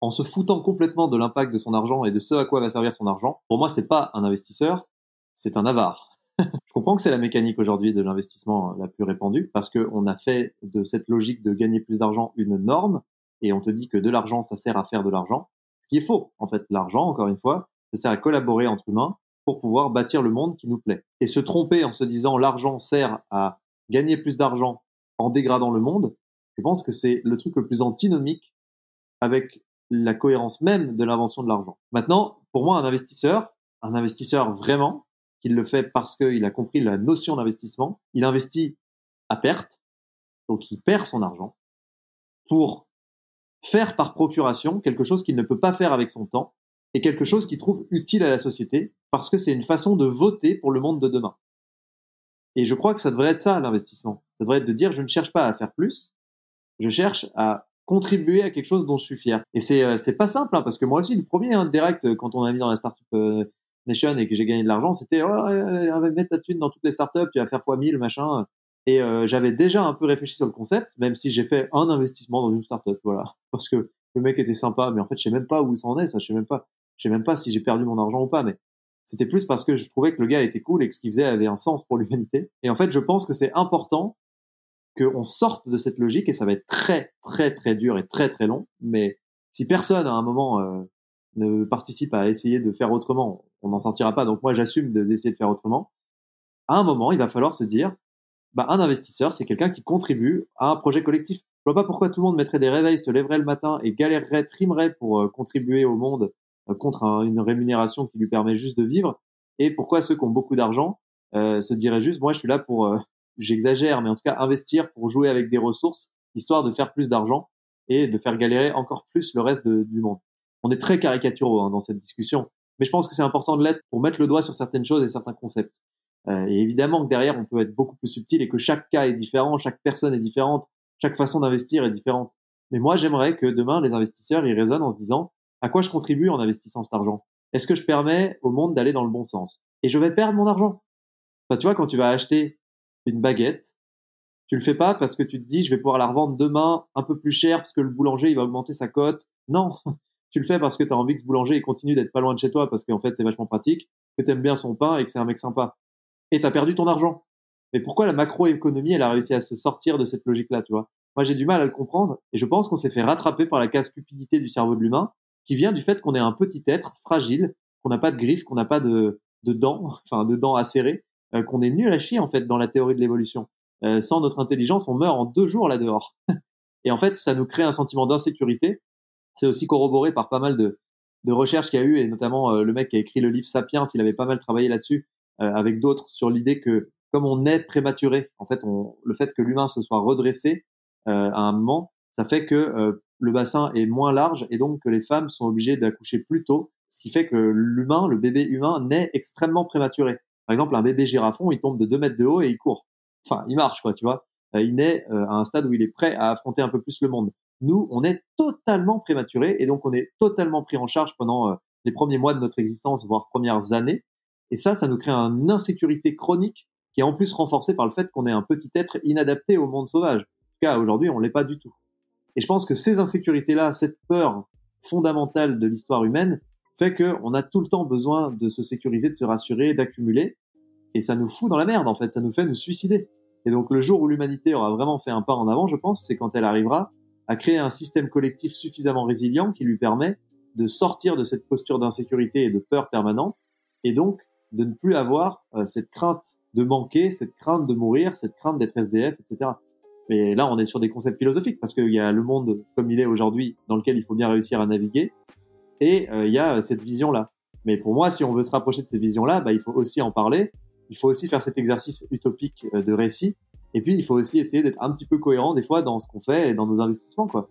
en se foutant complètement de l'impact de son argent et de ce à quoi va servir son argent, pour moi, c'est pas un investisseur, c'est un avare. Je comprends que c'est la mécanique aujourd'hui de l'investissement la plus répandue parce qu'on a fait de cette logique de gagner plus d'argent une norme et on te dit que de l'argent, ça sert à faire de l'argent. Ce qui est faux. En fait, l'argent, encore une fois, ça sert à collaborer entre humains pour pouvoir bâtir le monde qui nous plaît. Et se tromper en se disant l'argent sert à gagner plus d'argent en dégradant le monde, je pense que c'est le truc le plus antinomique avec la cohérence même de l'invention de l'argent. Maintenant, pour moi, un investisseur, un investisseur vraiment, qui le fait parce qu'il a compris la notion d'investissement, il investit à perte, donc il perd son argent, pour faire par procuration quelque chose qu'il ne peut pas faire avec son temps, et quelque chose qu'il trouve utile à la société, parce que c'est une façon de voter pour le monde de demain. Et je crois que ça devrait être ça, l'investissement. Ça devrait être de dire, je ne cherche pas à faire plus, je cherche à contribuer à quelque chose dont je suis fier. Et c'est euh, c'est pas simple hein, parce que moi aussi le premier hein, direct euh, quand on a mis dans la startup euh, nation et que j'ai gagné de l'argent, c'était oh, euh, mettre ta thune dans toutes les startups, tu vas faire fois 1000 machin. Et j'avais déjà un peu réfléchi sur le concept, même si j'ai fait un investissement dans une startup, voilà, parce que le mec était sympa, mais en fait je sais même pas où il s'en est, ça je sais même pas, je sais même pas si j'ai perdu mon argent ou pas, mais c'était plus parce que je trouvais que le gars était cool et que ce qu'il faisait avait un sens pour l'humanité. Et en fait, je pense que c'est important qu'on sorte de cette logique et ça va être très très très dur et très très long. Mais si personne à un moment euh, ne participe à essayer de faire autrement, on n'en sortira pas. Donc moi j'assume d'essayer de faire autrement. À un moment, il va falloir se dire, bah, un investisseur, c'est quelqu'un qui contribue à un projet collectif. Je vois pas pourquoi tout le monde mettrait des réveils, se lèverait le matin et galérerait, trimerait pour euh, contribuer au monde euh, contre une rémunération qui lui permet juste de vivre. Et pourquoi ceux qui ont beaucoup d'argent se diraient juste, moi je suis là pour j'exagère, mais en tout cas investir pour jouer avec des ressources, histoire de faire plus d'argent et de faire galérer encore plus le reste du monde. On est très caricaturaux hein, dans cette discussion, mais je pense que c'est important de l'être pour mettre le doigt sur certaines choses et certains concepts. Euh, et évidemment que derrière, on peut être beaucoup plus subtil et que chaque cas est différent, chaque personne est différente, chaque façon d'investir est différente. Mais moi, j'aimerais que demain, les investisseurs, ils raisonnent en se disant, à quoi je contribue en investissant cet argent? Est-ce que je permets au monde d'aller dans le bon sens? Et je vais perdre mon argent? Enfin, tu vois, quand tu vas acheter une baguette. Tu le fais pas parce que tu te dis je vais pouvoir la revendre demain un peu plus cher parce que le boulanger il va augmenter sa cote. Non, tu le fais parce que tu as envie que ce boulanger continue d'être pas loin de chez toi parce qu'en fait c'est vachement pratique, que tu aimes bien son pain et que c'est un mec sympa. Et tu as perdu ton argent. Mais pourquoi la macroéconomie elle a réussi à se sortir de cette logique-là, tu vois? Moi j'ai du mal à le comprendre et je pense qu'on s'est fait rattraper par la casse cupidité du cerveau de l'humain qui vient du fait qu'on est un petit être fragile, qu'on n'a pas de griffes, qu'on n'a pas de, de dents, enfin de dents acérées euh, qu'on est nul à chier en fait dans la théorie de l'évolution. Euh, sans notre intelligence, on meurt en deux jours là dehors. et en fait, ça nous crée un sentiment d'insécurité. C'est aussi corroboré par pas mal de, de recherches qu'il y a eu, et notamment euh, le mec qui a écrit le livre Sapiens, il avait pas mal travaillé là-dessus, avec d'autres, sur l'idée que comme on est prématuré, en fait, on, le fait que l'humain se soit redressé à un moment, ça fait que le bassin est moins large et donc que les femmes sont obligées d'accoucher plus tôt, ce qui fait que l'humain, le bébé humain, naît extrêmement prématuré. Par exemple, un bébé girafon, il tombe de 2 mètres de haut et il court. Enfin, il marche, quoi, tu vois. Euh, il naît euh, à un stade où il est prêt à affronter un peu plus le monde. Nous, on est totalement prématuré et donc on est totalement pris en charge pendant euh, les premiers mois de notre existence, voire premières années. Et ça, ça nous crée une insécurité chronique qui est en plus renforcée par le fait qu'on est un petit être inadapté au monde sauvage. En tout cas, aujourd'hui, on l'est pas du tout. Et je pense que ces insécurités-là, cette peur fondamentale de l'histoire humaine, fait qu'on a tout le temps besoin de se sécuriser, de se rassurer, d'accumuler. Et ça nous fout dans la merde, en fait. Ça nous fait nous suicider. Et donc, le jour où l'humanité aura vraiment fait un pas en avant, je pense, c'est quand elle arrivera à créer un système collectif suffisamment résilient qui lui permet de sortir de cette posture d'insécurité et de peur permanente, et donc de ne plus avoir euh, cette crainte de manquer, cette crainte de mourir, cette crainte d'être SDF, etc. Mais là, on est sur des concepts philosophiques parce qu'il y a le monde comme il est aujourd'hui dans lequel il faut bien réussir à naviguer, et euh, il y a cette vision-là. Mais pour moi, si on veut se rapprocher de ces visions-là, bah, il faut aussi en parler. Il faut aussi faire cet exercice utopique euh, de récit. Et puis, il faut aussi essayer d'être un petit peu cohérent des fois dans ce qu'on fait et dans nos investissements, quoi.